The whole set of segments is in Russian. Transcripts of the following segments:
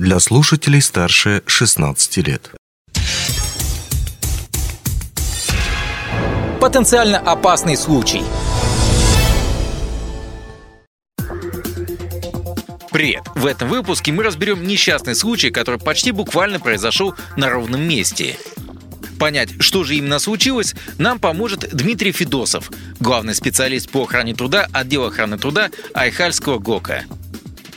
для слушателей старше 16 лет. Потенциально опасный случай. Привет! В этом выпуске мы разберем несчастный случай, который почти буквально произошел на ровном месте. Понять, что же именно случилось, нам поможет Дмитрий Федосов, главный специалист по охране труда отдела охраны труда Айхальского ГОКа.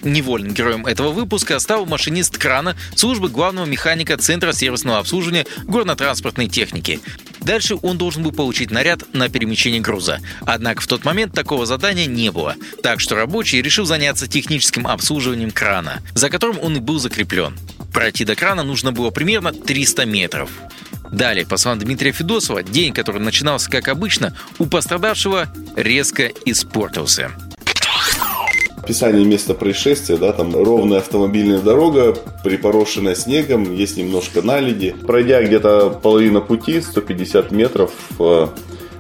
Невольным героем этого выпуска стал машинист крана службы главного механика Центра сервисного обслуживания горно-транспортной техники. Дальше он должен был получить наряд на перемещение груза. Однако в тот момент такого задания не было. Так что рабочий решил заняться техническим обслуживанием крана, за которым он и был закреплен. Пройти до крана нужно было примерно 300 метров. Далее, по словам Дмитрия Федосова, день, который начинался как обычно, у пострадавшего резко испортился. Описание места происшествия, да, там ровная автомобильная дорога, припорошенная снегом, есть немножко наледи. Пройдя где-то половину пути, 150 метров, э,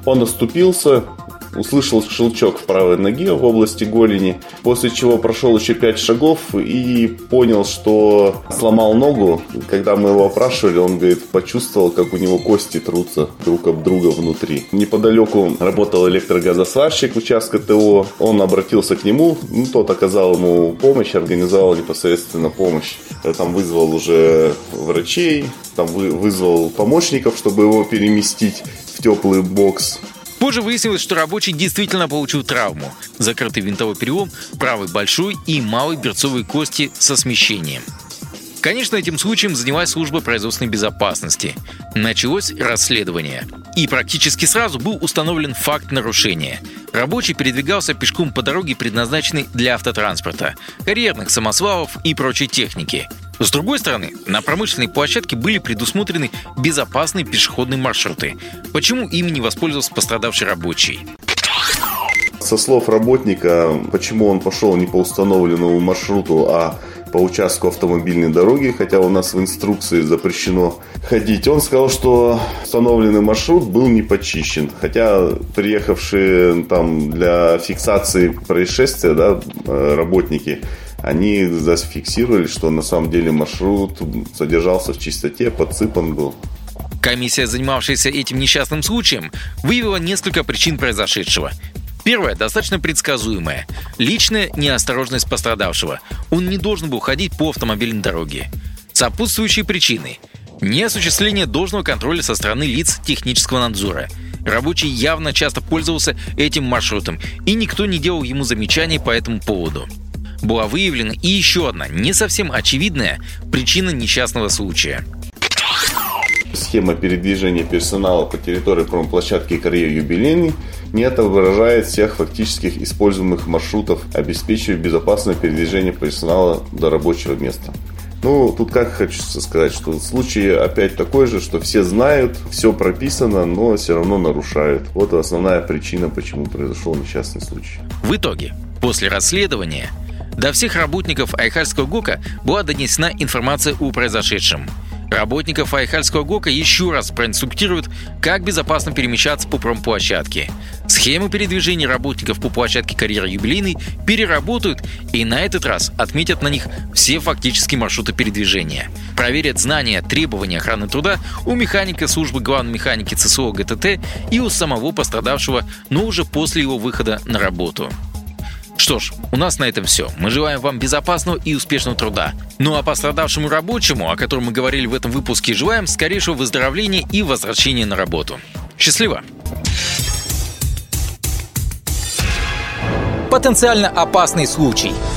он оступился, услышал щелчок в правой ноге в области голени, после чего прошел еще 5 шагов и понял, что сломал ногу. Когда мы его опрашивали, он говорит, почувствовал, как у него кости трутся друг об друга внутри. Неподалеку работал электрогазосварщик участка ТО. Он обратился к нему, ну, тот оказал ему помощь, организовал непосредственно помощь. Там вызвал уже врачей, там вызвал помощников, чтобы его переместить в теплый бокс. Позже выяснилось, что рабочий действительно получил травму. Закрытый винтовой перелом правой большой и малой берцовой кости со смещением. Конечно, этим случаем занялась служба производственной безопасности. Началось расследование. И практически сразу был установлен факт нарушения. Рабочий передвигался пешком по дороге, предназначенной для автотранспорта, карьерных самосвалов и прочей техники. С другой стороны, на промышленной площадке были предусмотрены безопасные пешеходные маршруты. Почему ими не воспользовался пострадавший рабочий? Со слов работника, почему он пошел не по установленному маршруту, а по участку автомобильной дороги, хотя у нас в инструкции запрещено ходить. Он сказал, что установленный маршрут был не почищен, хотя приехавшие там для фиксации происшествия да, э, работники они зафиксировали, что на самом деле маршрут содержался в чистоте, подсыпан был. Комиссия, занимавшаяся этим несчастным случаем, выявила несколько причин произошедшего. Первое, достаточно предсказуемое. Личная неосторожность пострадавшего. Он не должен был ходить по автомобильной дороге. Сопутствующие причины. Неосуществление должного контроля со стороны лиц технического надзора. Рабочий явно часто пользовался этим маршрутом, и никто не делал ему замечаний по этому поводу была выявлена и еще одна, не совсем очевидная причина несчастного случая. Схема передвижения персонала по территории промплощадки карьер юбилейный не отображает всех фактических используемых маршрутов, обеспечивая безопасное передвижение персонала до рабочего места. Ну, тут как хочу сказать, что случай опять такой же, что все знают, все прописано, но все равно нарушают. Вот основная причина, почему произошел несчастный случай. В итоге, после расследования до всех работников Айхальского ГОКа была донесена информация о произошедшем. Работников Айхальского ГОКа еще раз проинструктируют, как безопасно перемещаться по промплощадке. Схему передвижения работников по площадке карьеры юбилейной переработают и на этот раз отметят на них все фактические маршруты передвижения. Проверят знания, требования охраны труда у механика службы главной механики ЦСО ГТТ и у самого пострадавшего, но уже после его выхода на работу. Что ж, у нас на этом все. Мы желаем вам безопасного и успешного труда. Ну а пострадавшему рабочему, о котором мы говорили в этом выпуске, желаем скорейшего выздоровления и возвращения на работу. Счастливо! Потенциально опасный случай –